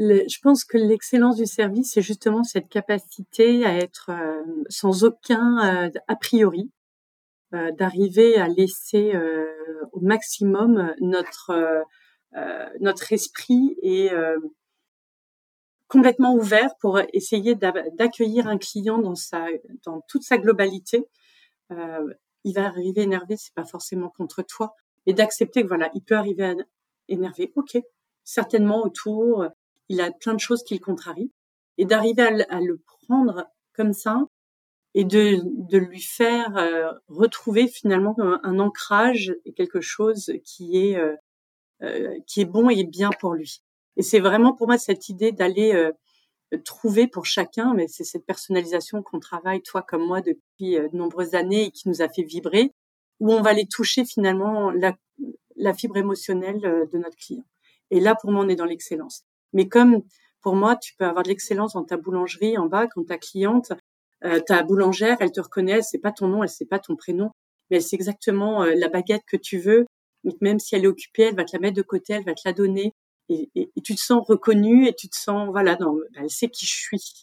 je pense que l'excellence du service, c'est justement cette capacité à être euh, sans aucun euh, a priori, euh, d'arriver à laisser au maximum notre notre esprit et complètement ouvert pour essayer d'accueillir un client dans sa dans toute sa globalité. il va arriver énervé, c'est pas forcément contre toi, et d'accepter que voilà, il peut arriver énervé. Ok, certainement autour il a plein de choses qui le contrarient, et d'arriver à, le prendre comme ça et de, de lui faire euh, retrouver finalement un, ancrage et quelque chose qui est euh, euh, qui est bon et bien pour lui. Et c'est vraiment pour moi cette idée d'aller trouver pour chacun, mais c'est cette personnalisation qu'on travaille toi comme moi depuis de nombreuses années et qui nous a fait vibrer, où on va aller toucher finalement la, la fibre émotionnelle de notre client. Et là, pour moi, on est dans l'excellence. Mais comme pour moi, tu peux avoir de l'excellence dans ta boulangerie en bas quand ta cliente, euh, ta boulangère, elle te reconnaît, elle sait pas ton nom, elle sait pas ton prénom, mais elle sait exactement euh, la baguette que tu veux. même si elle est occupée, elle va te la mettre de côté, elle va te la donner. Et, et, tu te sens reconnu et tu te sens, voilà, non, bah, elle sait qui je suis.